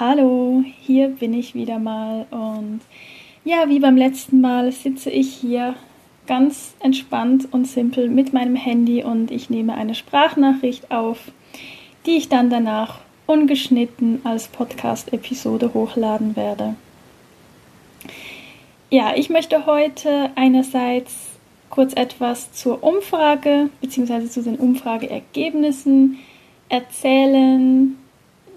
Hallo, hier bin ich wieder mal und ja, wie beim letzten Mal sitze ich hier ganz entspannt und simpel mit meinem Handy und ich nehme eine Sprachnachricht auf, die ich dann danach ungeschnitten als Podcast-Episode hochladen werde. Ja, ich möchte heute einerseits kurz etwas zur Umfrage bzw. zu den Umfrageergebnissen erzählen,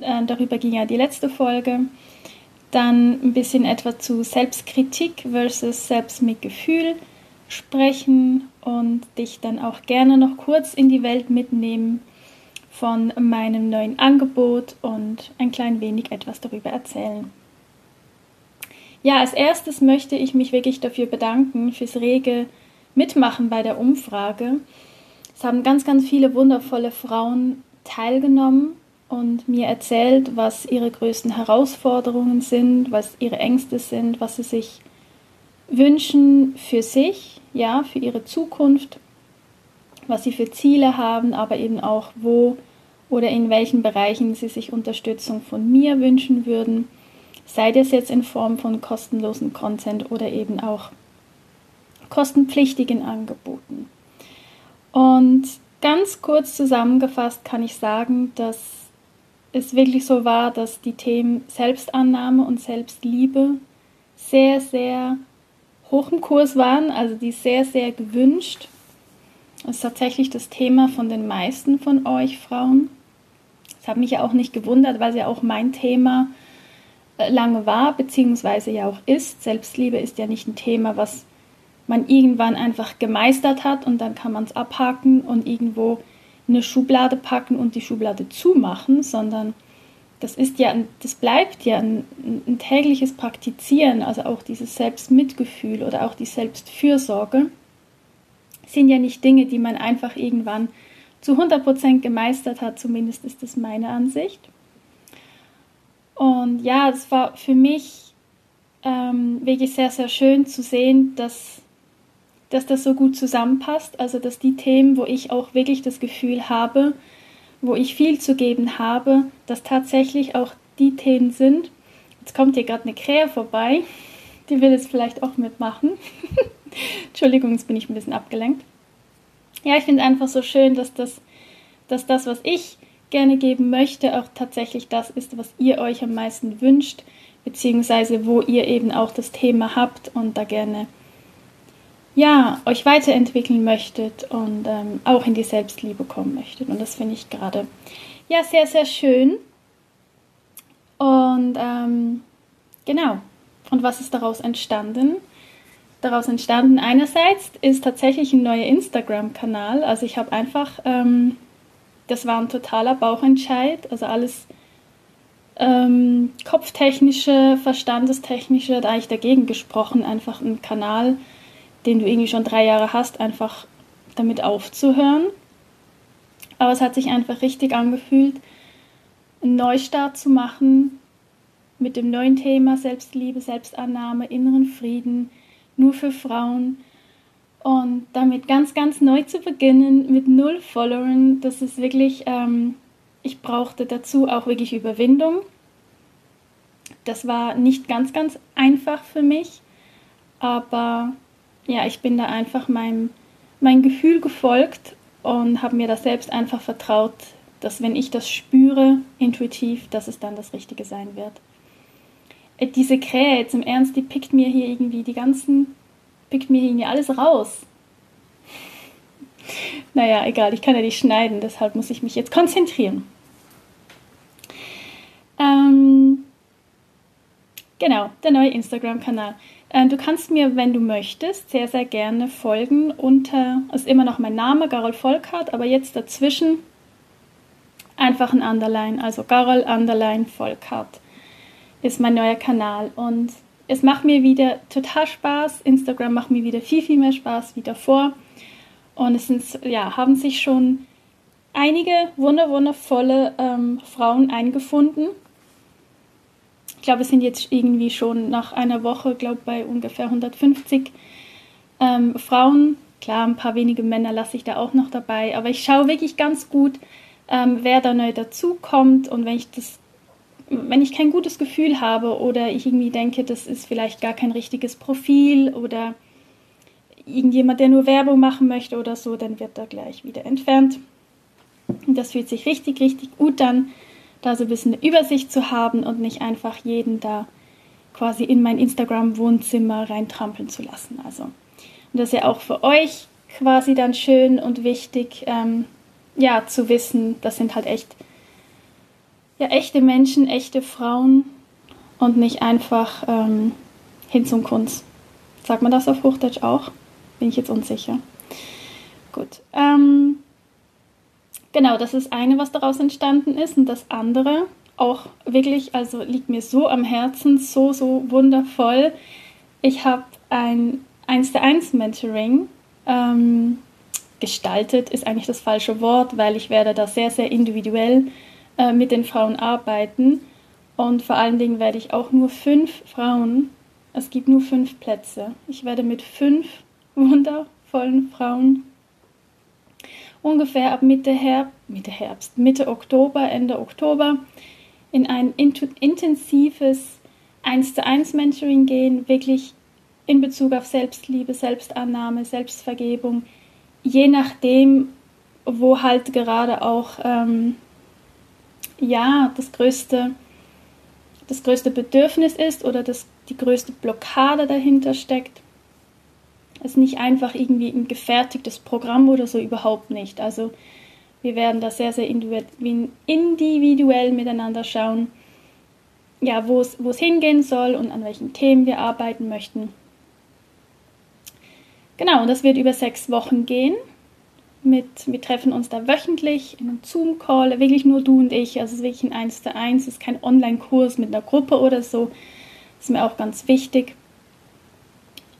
äh, darüber ging ja die letzte Folge. Dann ein bisschen etwa zu Selbstkritik versus Selbstmitgefühl sprechen und dich dann auch gerne noch kurz in die Welt mitnehmen von meinem neuen Angebot und ein klein wenig etwas darüber erzählen. Ja, als erstes möchte ich mich wirklich dafür bedanken, fürs rege Mitmachen bei der Umfrage. Es haben ganz, ganz viele wundervolle Frauen teilgenommen und mir erzählt, was ihre größten Herausforderungen sind, was ihre Ängste sind, was sie sich wünschen für sich, ja, für ihre Zukunft, was sie für Ziele haben, aber eben auch wo oder in welchen Bereichen sie sich Unterstützung von mir wünschen würden, sei das jetzt in Form von kostenlosen Content oder eben auch kostenpflichtigen Angeboten. Und ganz kurz zusammengefasst kann ich sagen, dass es wirklich so war, dass die Themen Selbstannahme und Selbstliebe sehr, sehr hoch im Kurs waren, also die sehr, sehr gewünscht. Das ist tatsächlich das Thema von den meisten von euch Frauen. Das hat mich ja auch nicht gewundert, weil es ja auch mein Thema äh, lange war, beziehungsweise ja auch ist. Selbstliebe ist ja nicht ein Thema, was man irgendwann einfach gemeistert hat und dann kann man es abhaken und irgendwo eine Schublade packen und die Schublade zumachen, sondern das ist ja, das bleibt ja ein, ein tägliches Praktizieren, also auch dieses Selbstmitgefühl oder auch die Selbstfürsorge sind ja nicht Dinge, die man einfach irgendwann zu 100% gemeistert hat, zumindest ist das meine Ansicht. Und ja, es war für mich ähm, wirklich sehr, sehr schön zu sehen, dass dass das so gut zusammenpasst. Also dass die Themen, wo ich auch wirklich das Gefühl habe, wo ich viel zu geben habe, dass tatsächlich auch die Themen sind. Jetzt kommt hier gerade eine Krähe vorbei, die will jetzt vielleicht auch mitmachen. Entschuldigung, jetzt bin ich ein bisschen abgelenkt. Ja, ich finde einfach so schön, dass das, dass das, was ich gerne geben möchte, auch tatsächlich das ist, was ihr euch am meisten wünscht, beziehungsweise wo ihr eben auch das Thema habt und da gerne ja, euch weiterentwickeln möchtet und ähm, auch in die Selbstliebe kommen möchtet. Und das finde ich gerade ja sehr, sehr schön. Und ähm, genau. Und was ist daraus entstanden? Daraus entstanden einerseits ist tatsächlich ein neuer Instagram-Kanal. Also ich habe einfach, ähm, das war ein totaler Bauchentscheid. Also alles ähm, kopftechnische, verstandestechnische, da ich dagegen gesprochen, einfach einen Kanal den du irgendwie schon drei Jahre hast, einfach damit aufzuhören. Aber es hat sich einfach richtig angefühlt, einen Neustart zu machen mit dem neuen Thema Selbstliebe, Selbstannahme, inneren Frieden, nur für Frauen. Und damit ganz, ganz neu zu beginnen mit null Followern, das ist wirklich, ähm, ich brauchte dazu auch wirklich Überwindung. Das war nicht ganz, ganz einfach für mich, aber ja, ich bin da einfach meinem mein Gefühl gefolgt und habe mir da selbst einfach vertraut, dass wenn ich das spüre, intuitiv, dass es dann das Richtige sein wird. Äh, diese Krähe, jetzt im Ernst, die pickt mir hier irgendwie die ganzen, pickt mir hier alles raus. Naja, egal, ich kann ja nicht schneiden, deshalb muss ich mich jetzt konzentrieren. Ähm, genau, der neue Instagram-Kanal. Äh, du kannst mir, wenn du möchtest, sehr, sehr gerne folgen unter, ist immer noch mein Name, Garol Volkart, aber jetzt dazwischen einfach ein Underline, also Garol Underline Volkart ist mein neuer Kanal und es macht mir wieder total Spaß. Instagram macht mir wieder viel, viel mehr Spaß wie davor. Und es sind, ja, haben sich schon einige wunderwundervolle ähm, Frauen eingefunden, glaube, es sind jetzt irgendwie schon nach einer Woche, glaube bei ungefähr 150 ähm, Frauen. Klar, ein paar wenige Männer lasse ich da auch noch dabei, aber ich schaue wirklich ganz gut, ähm, wer da neu dazukommt und wenn ich das wenn ich kein gutes Gefühl habe oder ich irgendwie denke, das ist vielleicht gar kein richtiges Profil oder irgendjemand, der nur Werbung machen möchte oder so, dann wird er gleich wieder entfernt. Und das fühlt sich richtig, richtig gut an, da so ein bisschen eine Übersicht zu haben und nicht einfach jeden da quasi in mein Instagram-Wohnzimmer reintrampeln zu lassen. Also, und das ist ja auch für euch quasi dann schön und wichtig, ähm, ja, zu wissen, das sind halt echt, ja, echte Menschen, echte Frauen und nicht einfach ähm, hin zum Kunst. Sagt man das auf Hochdeutsch auch? Bin ich jetzt unsicher. Gut. Ähm, genau, das ist eine, was daraus entstanden ist. Und das andere, auch wirklich, also liegt mir so am Herzen, so, so wundervoll. Ich habe ein 1 zu 1 Mentoring ähm, gestaltet, ist eigentlich das falsche Wort, weil ich werde da sehr, sehr individuell äh, mit den Frauen arbeiten. Und vor allen Dingen werde ich auch nur fünf Frauen, es gibt nur fünf Plätze. Ich werde mit fünf wundervollen Frauen ungefähr ab Mitte, Herb Mitte Herbst, Mitte Oktober, Ende Oktober in ein intensives 1 zu 1 Mentoring gehen, wirklich in Bezug auf Selbstliebe, Selbstannahme, Selbstvergebung, je nachdem, wo halt gerade auch ähm, ja das größte das größte Bedürfnis ist oder das, die größte Blockade dahinter steckt. Ist nicht einfach irgendwie ein gefertigtes Programm oder so, überhaupt nicht. Also wir werden da sehr, sehr individuell miteinander schauen, ja, wo es, wo es hingehen soll und an welchen Themen wir arbeiten möchten. Genau, und das wird über sechs Wochen gehen. Mit, wir treffen uns da wöchentlich in einem Zoom-Call, wirklich nur du und ich. Also es ist wirklich ein 1 zu 1, es ist kein Online-Kurs mit einer Gruppe oder so. Das ist mir auch ganz wichtig.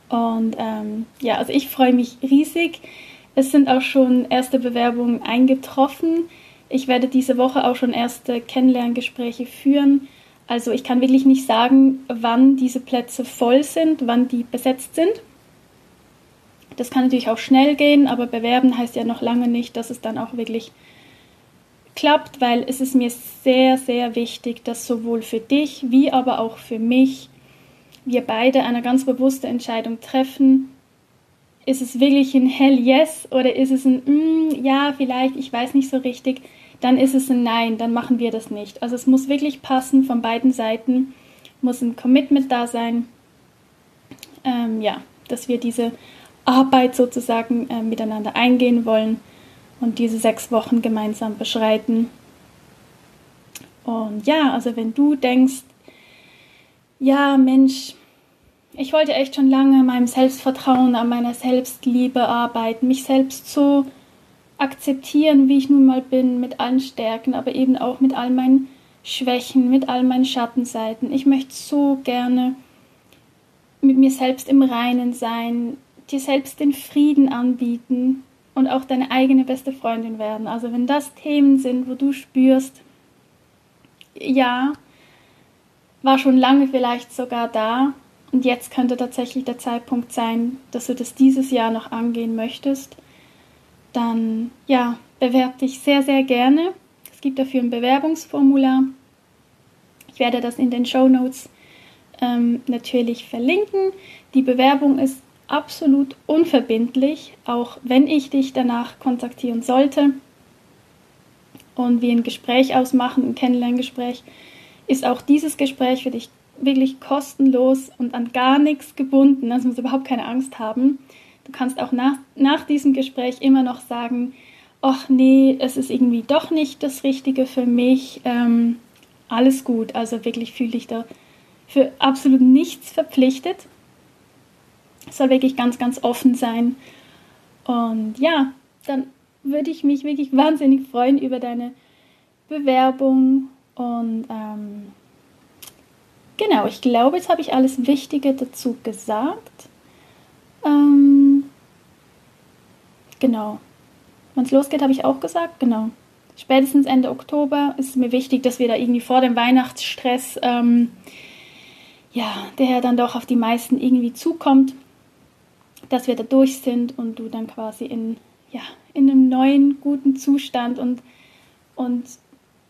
Und ähm, ja, also ich freue mich riesig. Es sind auch schon erste Bewerbungen eingetroffen. Ich werde diese Woche auch schon erste Kennenlerngespräche führen. Also ich kann wirklich nicht sagen, wann diese Plätze voll sind, wann die besetzt sind. Das kann natürlich auch schnell gehen, aber bewerben heißt ja noch lange nicht, dass es dann auch wirklich klappt, weil es ist mir sehr, sehr wichtig, dass sowohl für dich wie aber auch für mich wir beide eine ganz bewusste Entscheidung treffen. Ist es wirklich ein Hell Yes oder ist es ein mm, Ja, vielleicht, ich weiß nicht so richtig, dann ist es ein Nein, dann machen wir das nicht. Also es muss wirklich passen von beiden Seiten, muss ein Commitment da sein, ähm, ja, dass wir diese Arbeit sozusagen äh, miteinander eingehen wollen und diese sechs Wochen gemeinsam beschreiten. Und ja, also wenn du denkst, ja Mensch, ich wollte echt schon lange an meinem Selbstvertrauen, an meiner Selbstliebe arbeiten, mich selbst so akzeptieren, wie ich nun mal bin, mit allen Stärken, aber eben auch mit all meinen Schwächen, mit all meinen Schattenseiten. Ich möchte so gerne mit mir selbst im Reinen sein, dir selbst den Frieden anbieten und auch deine eigene beste Freundin werden. Also wenn das Themen sind, wo du spürst, ja, war schon lange vielleicht sogar da und jetzt könnte tatsächlich der Zeitpunkt sein, dass du das dieses Jahr noch angehen möchtest, dann ja, bewerb dich sehr, sehr gerne. Es gibt dafür ein Bewerbungsformular. Ich werde das in den Show Notes ähm, natürlich verlinken. Die Bewerbung ist absolut unverbindlich, auch wenn ich dich danach kontaktieren sollte und wir ein Gespräch ausmachen, ein Kennenlerngespräch, ist auch dieses Gespräch für dich wirklich kostenlos und an gar nichts gebunden. Also musst überhaupt keine Angst haben. Du kannst auch nach, nach diesem Gespräch immer noch sagen, ach nee, es ist irgendwie doch nicht das Richtige für mich. Ähm, alles gut. Also wirklich fühle dich da für absolut nichts verpflichtet. Es soll wirklich ganz, ganz offen sein. Und ja, dann würde ich mich wirklich wahnsinnig freuen über deine Bewerbung. Und ähm, genau, ich glaube, jetzt habe ich alles Wichtige dazu gesagt. Ähm, genau. Wenn es losgeht, habe ich auch gesagt. Genau. Spätestens Ende Oktober ist es mir wichtig, dass wir da irgendwie vor dem Weihnachtsstress, ähm, ja, der dann doch auf die meisten irgendwie zukommt, dass wir da durch sind und du dann quasi in, ja, in einem neuen, guten Zustand und, und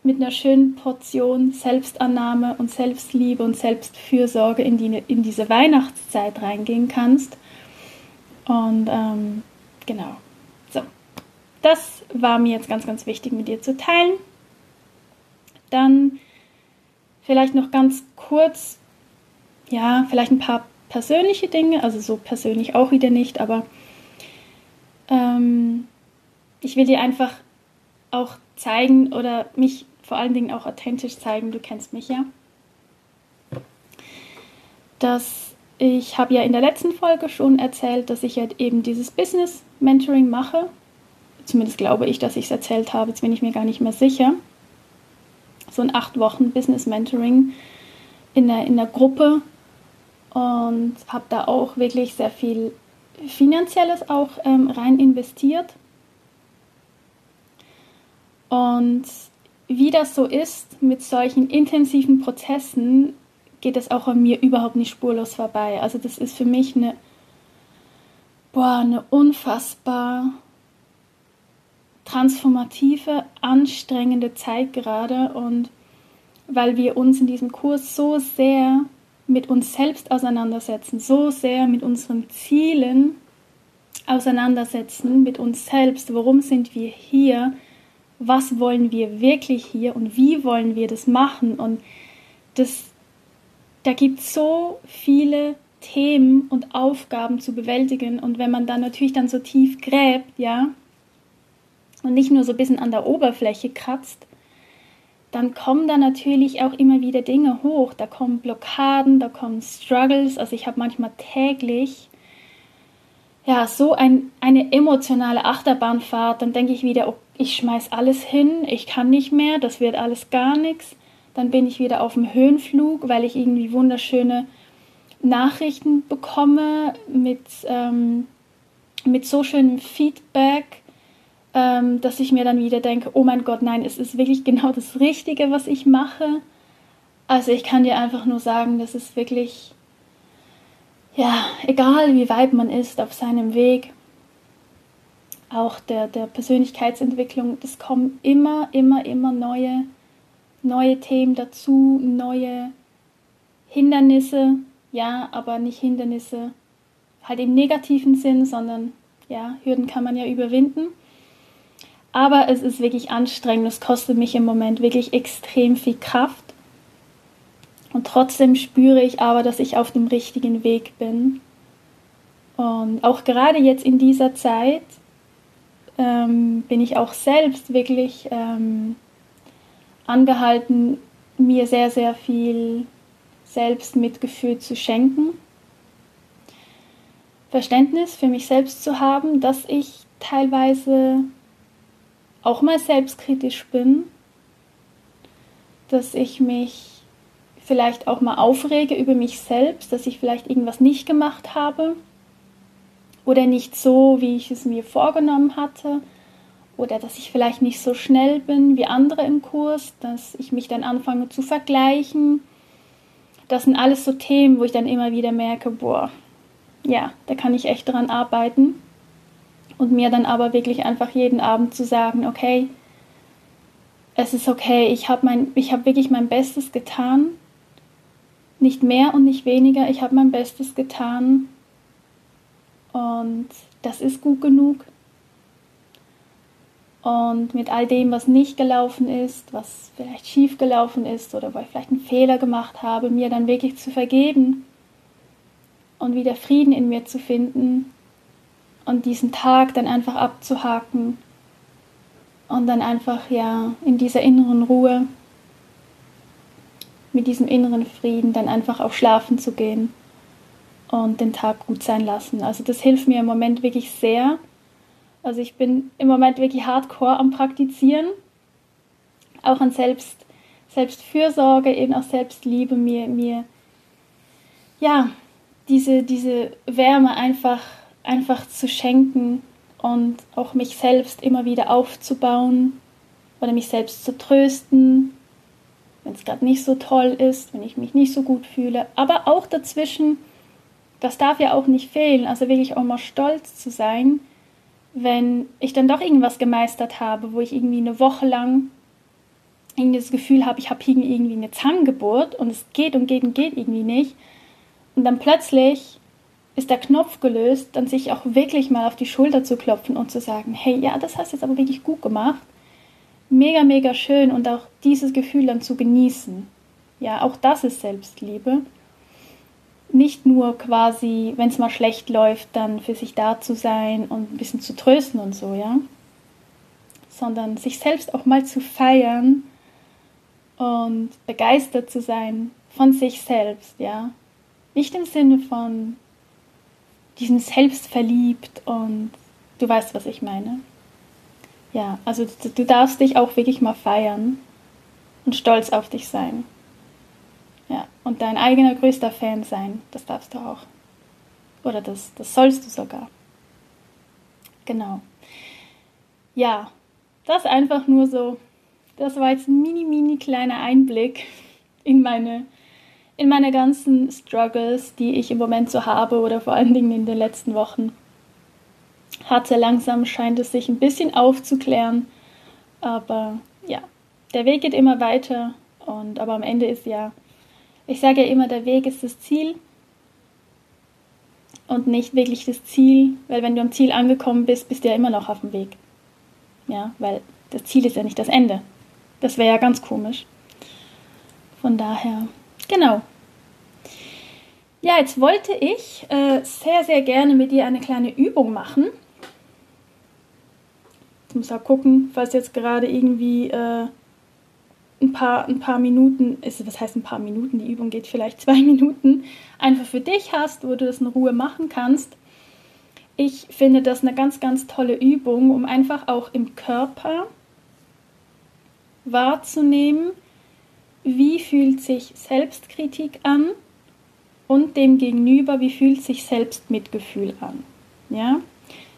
mit einer schönen Portion Selbstannahme und Selbstliebe und Selbstfürsorge in, die, in diese Weihnachtszeit reingehen kannst. Und ähm, genau. So. Das war mir jetzt ganz, ganz wichtig mit dir zu teilen. Dann vielleicht noch ganz kurz, ja, vielleicht ein paar persönliche Dinge, also so persönlich auch wieder nicht, aber ähm, ich will dir einfach auch zeigen oder mich vor allen Dingen auch authentisch zeigen, du kennst mich ja, dass ich habe ja in der letzten Folge schon erzählt, dass ich halt eben dieses Business Mentoring mache. Zumindest glaube ich, dass ich es erzählt habe, jetzt bin ich mir gar nicht mehr sicher. So ein acht Wochen Business Mentoring in der, in der Gruppe und habe da auch wirklich sehr viel Finanzielles auch ähm, rein investiert. Und wie das so ist mit solchen intensiven Prozessen, geht es auch an mir überhaupt nicht spurlos vorbei. Also das ist für mich eine, boah, eine unfassbar transformative, anstrengende Zeit gerade. Und weil wir uns in diesem Kurs so sehr mit uns selbst auseinandersetzen, so sehr mit unseren Zielen auseinandersetzen, mit uns selbst, warum sind wir hier, was wollen wir wirklich hier und wie wollen wir das machen und das da gibt es so viele Themen und Aufgaben zu bewältigen und wenn man dann natürlich dann so tief gräbt, ja, und nicht nur so ein bisschen an der Oberfläche kratzt, dann kommen da natürlich auch immer wieder Dinge hoch. Da kommen Blockaden, da kommen Struggles. Also ich habe manchmal täglich ja so ein, eine emotionale Achterbahnfahrt. Dann denke ich wieder, oh, ich schmeiß alles hin, ich kann nicht mehr, das wird alles gar nichts. Dann bin ich wieder auf dem Höhenflug, weil ich irgendwie wunderschöne Nachrichten bekomme mit, ähm, mit so schönem Feedback, ähm, dass ich mir dann wieder denke, oh mein Gott, nein, es ist wirklich genau das Richtige, was ich mache. Also ich kann dir einfach nur sagen, das ist wirklich, ja, egal wie weit man ist auf seinem Weg, auch der, der Persönlichkeitsentwicklung, es kommen immer, immer, immer neue neue Themen dazu, neue Hindernisse, ja, aber nicht Hindernisse halt im negativen Sinn, sondern ja, Hürden kann man ja überwinden. Aber es ist wirklich anstrengend, es kostet mich im Moment wirklich extrem viel Kraft. Und trotzdem spüre ich aber, dass ich auf dem richtigen Weg bin. Und auch gerade jetzt in dieser Zeit ähm, bin ich auch selbst wirklich ähm, angehalten, mir sehr, sehr viel Selbstmitgefühl zu schenken. Verständnis für mich selbst zu haben, dass ich teilweise auch mal selbstkritisch bin, dass ich mich vielleicht auch mal aufrege über mich selbst, dass ich vielleicht irgendwas nicht gemacht habe oder nicht so, wie ich es mir vorgenommen hatte oder dass ich vielleicht nicht so schnell bin wie andere im Kurs, dass ich mich dann anfange zu vergleichen. Das sind alles so Themen, wo ich dann immer wieder merke, boah, ja, da kann ich echt dran arbeiten. Und mir dann aber wirklich einfach jeden Abend zu sagen, okay, es ist okay, ich habe hab wirklich mein Bestes getan. Nicht mehr und nicht weniger, ich habe mein Bestes getan. Und das ist gut genug. Und mit all dem, was nicht gelaufen ist, was vielleicht schief gelaufen ist oder wo ich vielleicht einen Fehler gemacht habe, mir dann wirklich zu vergeben und wieder Frieden in mir zu finden und diesen Tag dann einfach abzuhaken und dann einfach ja in dieser inneren Ruhe, mit diesem inneren Frieden dann einfach auch schlafen zu gehen und den Tag gut sein lassen. Also das hilft mir im Moment wirklich sehr. Also ich bin im Moment wirklich hardcore am Praktizieren, auch an Selbst, Selbstfürsorge, eben auch Selbstliebe, mir, mir ja, diese, diese Wärme einfach, einfach zu schenken und auch mich selbst immer wieder aufzubauen oder mich selbst zu trösten, wenn es gerade nicht so toll ist, wenn ich mich nicht so gut fühle. Aber auch dazwischen, das darf ja auch nicht fehlen, also wirklich auch mal stolz zu sein, wenn ich dann doch irgendwas gemeistert habe, wo ich irgendwie eine Woche lang irgendwie das Gefühl habe, ich habe irgendwie eine Zangengeburt und es geht und geht und geht irgendwie nicht. Und dann plötzlich ist der Knopf gelöst, dann sich auch wirklich mal auf die Schulter zu klopfen und zu sagen, hey, ja, das hast du jetzt aber wirklich gut gemacht. Mega, mega schön und auch dieses Gefühl dann zu genießen. Ja, auch das ist Selbstliebe. Nicht nur quasi, wenn es mal schlecht läuft, dann für sich da zu sein und ein bisschen zu trösten und so, ja. Sondern sich selbst auch mal zu feiern und begeistert zu sein von sich selbst, ja. Nicht im Sinne von diesen selbstverliebt und du weißt, was ich meine. Ja, also du, darfst dich auch wirklich mal feiern und stolz auf dich sein. Ja, und dein eigener größter Fan sein, das darfst du auch. Oder das, das sollst du sogar. Genau. Ja, das einfach nur so das war jetzt ein mini, mini kleiner Einblick in meine, in meine ganzen Struggles, die ich im Moment so habe oder vor allen Dingen in den letzten Wochen. Hatte langsam scheint es sich ein bisschen aufzuklären, aber ja, der Weg geht immer weiter und aber am Ende ist ja, ich sage ja immer, der Weg ist das Ziel und nicht wirklich das Ziel, weil wenn du am Ziel angekommen bist, bist du ja immer noch auf dem Weg. Ja, weil das Ziel ist ja nicht das Ende. Das wäre ja ganz komisch. Von daher, genau. Ja, jetzt wollte ich äh, sehr, sehr gerne mit dir eine kleine Übung machen. Muss auch gucken, falls jetzt gerade irgendwie äh, ein, paar, ein paar Minuten, ist, was heißt ein paar Minuten, die Übung geht vielleicht zwei Minuten, einfach für dich hast, wo du das in Ruhe machen kannst. Ich finde das eine ganz, ganz tolle Übung, um einfach auch im Körper wahrzunehmen, wie fühlt sich Selbstkritik an und dem gegenüber, wie fühlt sich Selbstmitgefühl an. Ja?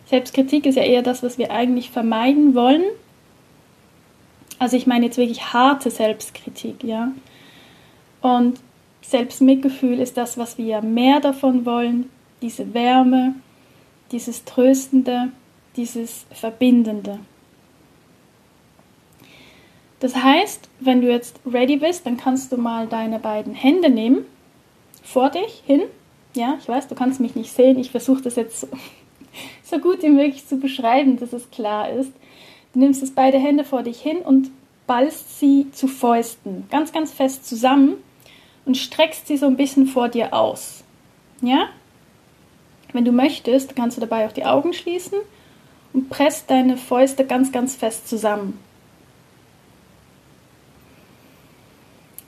Selbstkritik ist ja eher das, was wir eigentlich vermeiden wollen. Also ich meine jetzt wirklich harte Selbstkritik, ja. Und Selbstmitgefühl ist das, was wir mehr davon wollen, diese Wärme, dieses Tröstende, dieses Verbindende. Das heißt, wenn du jetzt ready bist, dann kannst du mal deine beiden Hände nehmen, vor dich hin. Ja, ich weiß, du kannst mich nicht sehen. Ich versuche das jetzt so, gut wie möglich zu beschreiben, dass es klar ist. Du nimmst jetzt beide Hände vor dich hin und ballst sie zu Fäusten, ganz, ganz fest zusammen und streckst sie so ein bisschen vor dir aus. Ja? Wenn du möchtest, kannst du dabei auch die Augen schließen und presst deine Fäuste ganz, ganz fest zusammen.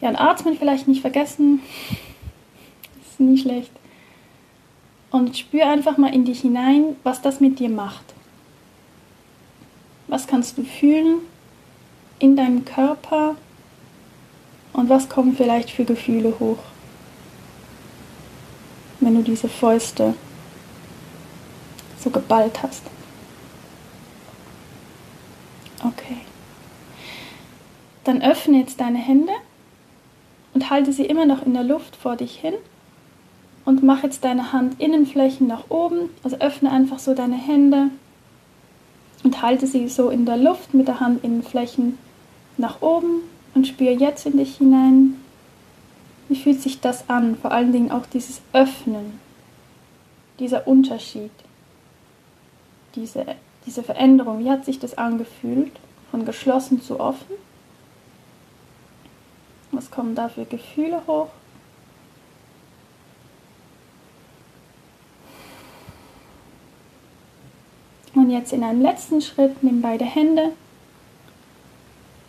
Ja, und atmen vielleicht nicht vergessen. Ist nie schlecht. Und spür einfach mal in dich hinein, was das mit dir macht. Was kannst du fühlen in deinem Körper und was kommen vielleicht für Gefühle hoch, wenn du diese Fäuste so geballt hast. Okay. Dann öffne jetzt deine Hände und halte sie immer noch in der Luft vor dich hin und mach jetzt deine Handinnenflächen nach oben, also öffne einfach so deine Hände und halte sie so in der Luft mit der Handinnenflächen nach oben und spüre jetzt in dich hinein. Wie fühlt sich das an? Vor allen Dingen auch dieses Öffnen, dieser Unterschied, diese, diese Veränderung. Wie hat sich das angefühlt? Von geschlossen zu offen? Was kommen da für Gefühle hoch? Und jetzt in einem letzten Schritt nimm beide Hände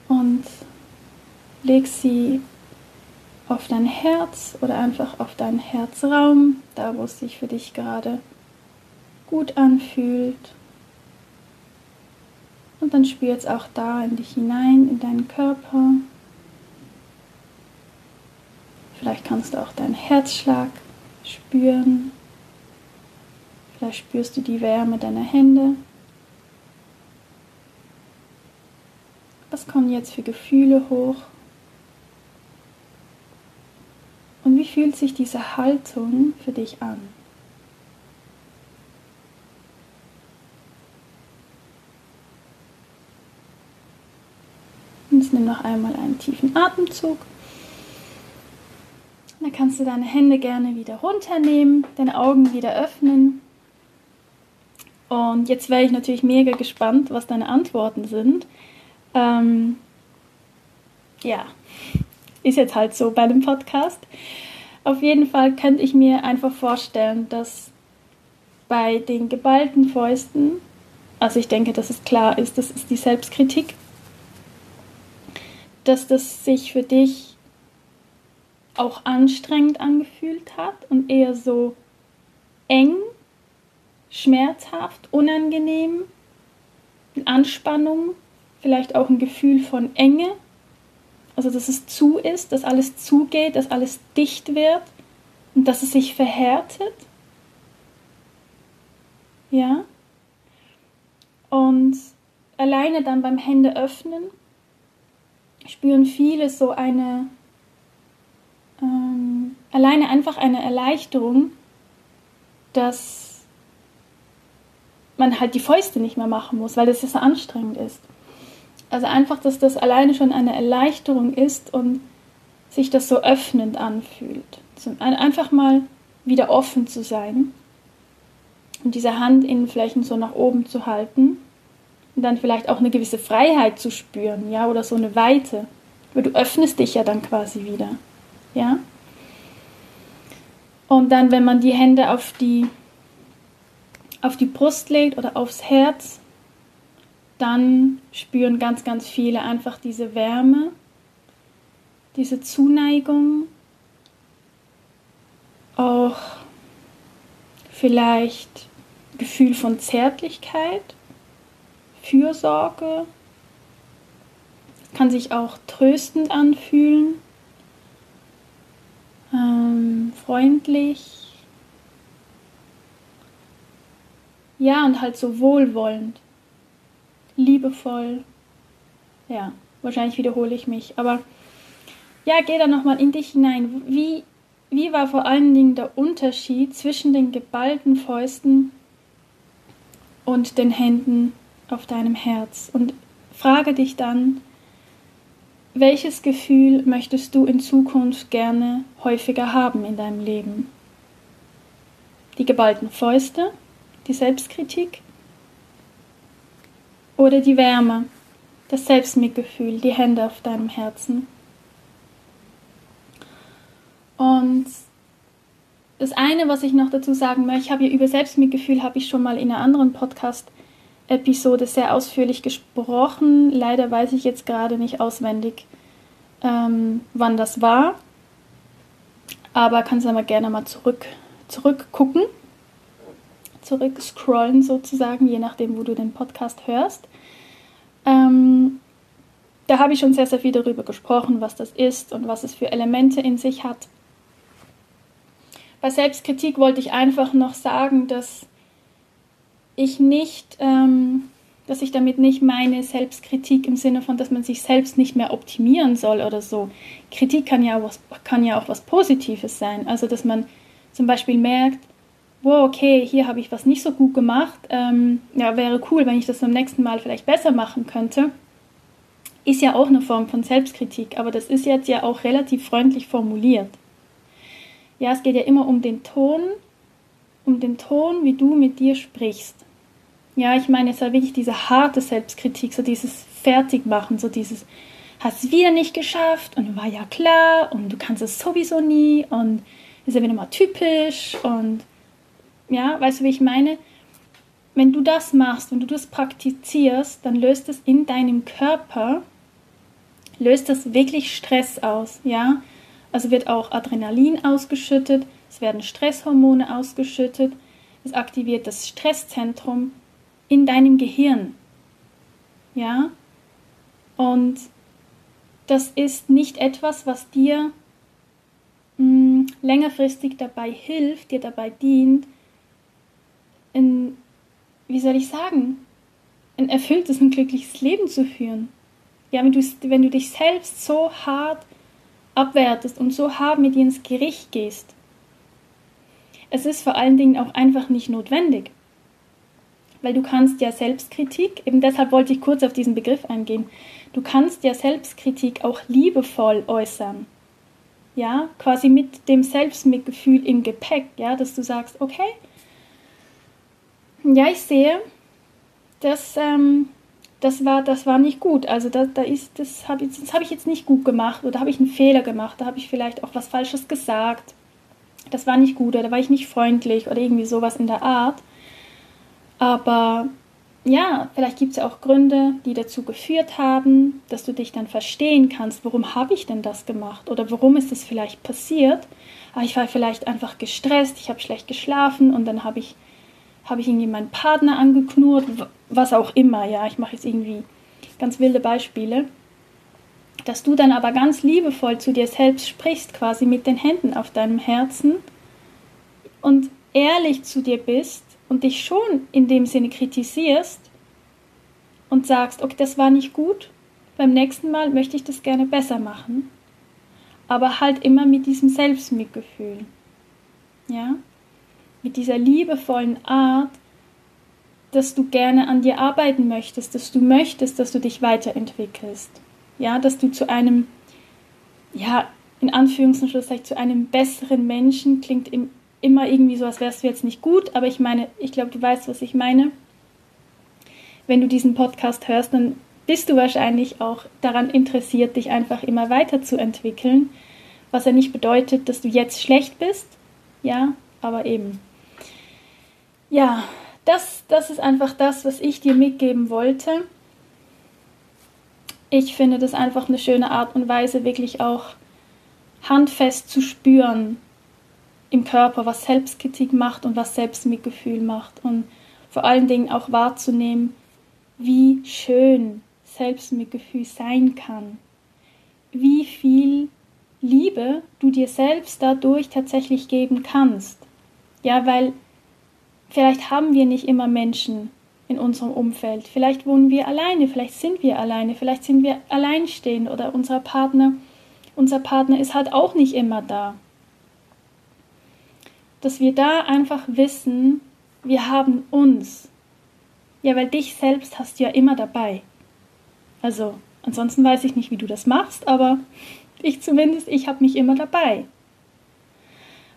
und leg sie auf dein Herz oder einfach auf deinen Herzraum, da wo es sich für dich gerade gut anfühlt. Und dann spür jetzt auch da in dich hinein, in deinen Körper. Vielleicht kannst du auch deinen Herzschlag spüren. Vielleicht spürst du die Wärme deiner Hände. Was kommen jetzt für Gefühle hoch? Und wie fühlt sich diese Haltung für dich an? Nimm nimm noch einmal einen tiefen Atemzug. Dann kannst du deine Hände gerne wieder runternehmen, deine Augen wieder öffnen. Und jetzt wäre ich natürlich mega gespannt, was deine Antworten sind. Ähm, ja, ist jetzt halt so bei dem Podcast. Auf jeden Fall könnte ich mir einfach vorstellen, dass bei den geballten Fäusten, also ich denke, dass es klar ist, das ist die Selbstkritik, dass das sich für dich auch anstrengend angefühlt hat und eher so eng, schmerzhaft, unangenehm, Anspannung, vielleicht auch ein Gefühl von Enge, also dass es zu ist, dass alles zugeht, dass alles dicht wird und dass es sich verhärtet. Ja? Und alleine dann beim Hände öffnen spüren viele so eine, ähm, alleine einfach eine Erleichterung, dass man halt die Fäuste nicht mehr machen muss, weil das ja so anstrengend ist. Also einfach, dass das alleine schon eine Erleichterung ist und sich das so öffnend anfühlt. Einfach mal wieder offen zu sein und diese Handinnenflächen so nach oben zu halten und dann vielleicht auch eine gewisse Freiheit zu spüren, ja, oder so eine Weite. Weil du öffnest dich ja dann quasi wieder, ja. Und dann, wenn man die Hände auf die, auf die Brust legt oder aufs Herz, dann spüren ganz, ganz viele einfach diese Wärme, diese Zuneigung, auch vielleicht Gefühl von Zärtlichkeit Fürsorge, kann sich auch tröstend anfühlen, ähm, freundlich, ja und halt so wohlwollend, liebevoll, ja, wahrscheinlich wiederhole ich mich, aber ja, geh da nochmal in dich hinein. Wie, wie war vor allen Dingen der Unterschied zwischen den geballten Fäusten und den Händen auf deinem Herz und frage dich dann, welches Gefühl möchtest du in Zukunft gerne häufiger haben in deinem Leben? Die geballten Fäuste, die Selbstkritik oder die Wärme, das Selbstmitgefühl, die Hände auf deinem Herzen? Und das eine, was ich noch dazu sagen möchte, ich habe ja über Selbstmitgefühl habe ich schon mal in einem anderen Podcast Episode sehr ausführlich gesprochen. Leider weiß ich jetzt gerade nicht auswendig, ähm, wann das war. Aber kannst aber gerne mal zurück, zurückgucken, zurückscrollen sozusagen, je nachdem, wo du den Podcast hörst. Ähm, da habe ich schon sehr, sehr viel darüber gesprochen, was das ist und was es für Elemente in sich hat. Bei Selbstkritik wollte ich einfach noch sagen, dass ich nicht, ähm, dass ich damit nicht meine Selbstkritik im Sinne von, dass man sich selbst nicht mehr optimieren soll oder so. Kritik kann ja auch was, kann ja auch was Positives sein. Also, dass man zum Beispiel merkt, wow, okay, hier habe ich was nicht so gut gemacht. Ähm, ja, wäre cool, wenn ich das beim nächsten Mal vielleicht besser machen könnte. Ist ja auch eine Form von Selbstkritik, aber das ist jetzt ja auch relativ freundlich formuliert. Ja, es geht ja immer um den Ton um den Ton, wie du mit dir sprichst. Ja, ich meine, es war wirklich diese harte Selbstkritik, so dieses Fertigmachen, so dieses, hast wieder nicht geschafft und war ja klar und du kannst es sowieso nie und ist ja wieder mal typisch und ja, weißt du, wie ich meine? Wenn du das machst, wenn du das praktizierst, dann löst es in deinem Körper, löst das wirklich Stress aus, ja? Also wird auch Adrenalin ausgeschüttet, es werden Stresshormone ausgeschüttet, es aktiviert das Stresszentrum in deinem Gehirn. Ja? Und das ist nicht etwas, was dir mh, hm, längerfristig dabei hilft, dir dabei dient, ein, wie soll ich sagen, ein erfülltes und glückliches Leben zu führen. Ja, wenn du, wenn du dich selbst so hart abwertest und so hart mit dir ins Gericht gehst, es ist vor allen Dingen auch einfach nicht notwendig. weil du kannst ja Selbstkritik, eben deshalb wollte ich kurz auf diesen Begriff eingehen, du kannst ja Selbstkritik auch liebevoll äußern. Ja, quasi mit dem Selbstmitgefühl im Gepäck, ja, dass du sagst, okay, ja, ich sehe, das, ähm, das, war, das war nicht gut. Also da, da ist, das habe ich, hab ich jetzt nicht gut gemacht oder habe ich einen Fehler gemacht, da habe ich vielleicht auch was Falsches gesagt. Das war nicht gut oder da war ich nicht freundlich oder irgendwie sowas in der Art. Aber ja, vielleicht gibt es ja auch Gründe, die dazu geführt haben, dass du dich dann verstehen kannst, warum habe ich denn das gemacht oder warum ist das vielleicht passiert. Ah, ich war vielleicht einfach gestresst, ich habe schlecht geschlafen und dann habe ich, hab ich irgendwie meinen Partner angeknurrt, was auch immer. Ja, ich mache jetzt irgendwie ganz wilde Beispiele. Dass du dann aber ganz liebevoll zu dir selbst sprichst, quasi mit den Händen auf deinem Herzen und ehrlich zu dir bist und dich schon in dem Sinne kritisierst und sagst, okay, das war nicht gut, beim nächsten Mal möchte ich das gerne besser machen, aber halt immer mit diesem Selbstmitgefühl. Ja? Mit dieser liebevollen Art, dass du gerne an dir arbeiten möchtest, dass du möchtest, dass du dich weiterentwickelst. Ja, dass du zu einem, ja, in Anführungszeichen, zu einem besseren Menschen klingt im immer irgendwie so, als wärst du jetzt nicht gut, aber ich meine, ich glaube, du weißt, was ich meine. Wenn du diesen Podcast hörst, dann bist du wahrscheinlich auch daran interessiert, dich einfach immer weiterzuentwickeln, was ja nicht bedeutet, dass du jetzt schlecht bist, ja, aber eben. Ja, das, das ist einfach das, was ich dir mitgeben wollte. Ich finde das einfach eine schöne Art und Weise, wirklich auch handfest zu spüren, im Körper, was Selbstkritik macht und was Selbstmitgefühl macht. Und vor allen Dingen auch wahrzunehmen, wie schön Selbstmitgefühl sein kann. Wie viel Liebe du dir selbst dadurch tatsächlich geben kannst. Ja, weil vielleicht haben wir nicht immer Menschen in unserem Umfeld. Vielleicht wohnen wir alleine, vielleicht sind wir alleine, vielleicht sind wir alleinstehend oder unser Partner, unser Partner ist halt auch nicht immer da dass wir da einfach wissen, wir haben uns. Ja, weil dich selbst hast du ja immer dabei. Also, ansonsten weiß ich nicht, wie du das machst, aber ich zumindest, ich habe mich immer dabei.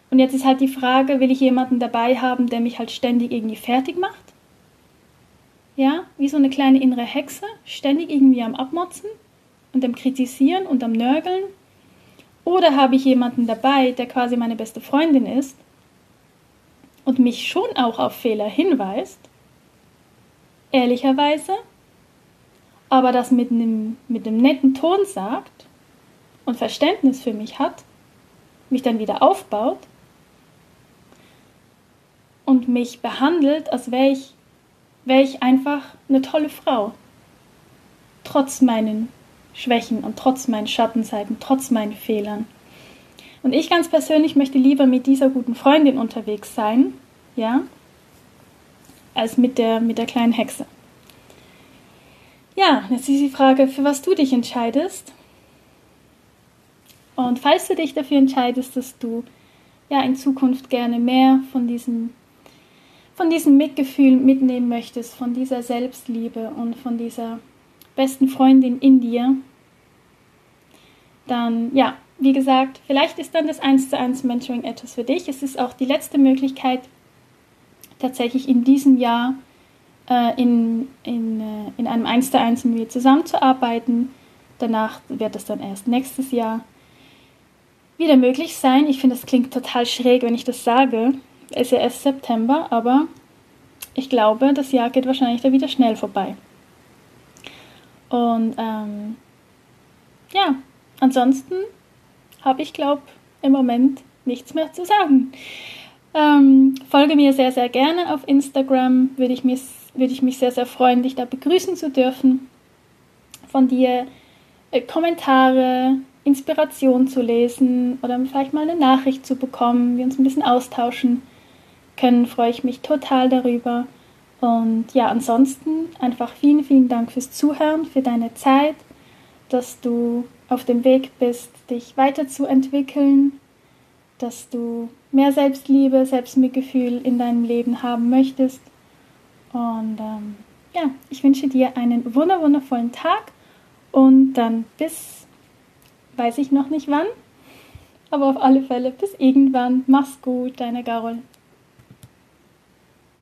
Und jetzt ist halt die Frage, will ich jemanden dabei haben, der mich halt ständig irgendwie fertig macht? Ja, wie so eine kleine innere Hexe, ständig irgendwie am Abmotzen und am Kritisieren und am Nörgeln? Oder habe ich jemanden dabei, der quasi meine beste Freundin ist und mich schon auch auf Fehler hinweist, ehrlicherweise, aber das mit einem, mit einem netten Ton sagt und Verständnis für mich hat, mich dann wieder aufbaut und mich behandelt, als wäre ich, wär ich einfach eine tolle Frau. Trotz meinen Schwächen und trotz meinen Schattenseiten, trotz meinen Fehlern. Und ich ganz persönlich möchte lieber mit dieser guten Freundin unterwegs sein, ja, als mit der, mit der kleinen Hexe. Ja, jetzt ist die Frage, für was du dich entscheidest. Und falls du dich dafür entscheidest, dass du ja in Zukunft gerne mehr von diesem, von diesem Mitgefühl mitnehmen möchtest, von dieser Selbstliebe und von dieser besten Freundin in dir, dann ja, wie gesagt, vielleicht ist dann das 1 zu 1 Mentoring etwas für dich. Es ist auch die letzte Möglichkeit, tatsächlich in diesem Jahr äh, in, in, äh, in einem 1 zu 1 mit mir zusammenzuarbeiten. Danach wird es dann erst nächstes Jahr wieder möglich sein. Ich finde, das klingt total schräg, wenn ich das sage. Es ist ja erst September, aber ich glaube, das Jahr geht wahrscheinlich da wieder schnell vorbei. Und ähm, ja, ansonsten habe ich, glaube im Moment nichts mehr zu sagen. Ähm, folge mir sehr, sehr gerne auf Instagram. Würde ich, mich, ich mich sehr, sehr freuen, dich da begrüßen zu dürfen. Von dir äh, Kommentare, Inspiration zu lesen oder vielleicht mal eine Nachricht zu bekommen, wir uns ein bisschen austauschen können, freue ich mich total darüber. Und ja, ansonsten einfach vielen, vielen Dank fürs Zuhören, für deine Zeit, dass du auf dem Weg bist, dich weiterzuentwickeln, dass du mehr Selbstliebe, Selbstmitgefühl in deinem Leben haben möchtest. Und ähm, ja, ich wünsche dir einen wundervollen Tag und dann bis, weiß ich noch nicht wann, aber auf alle Fälle bis irgendwann. Mach's gut, deine Carol.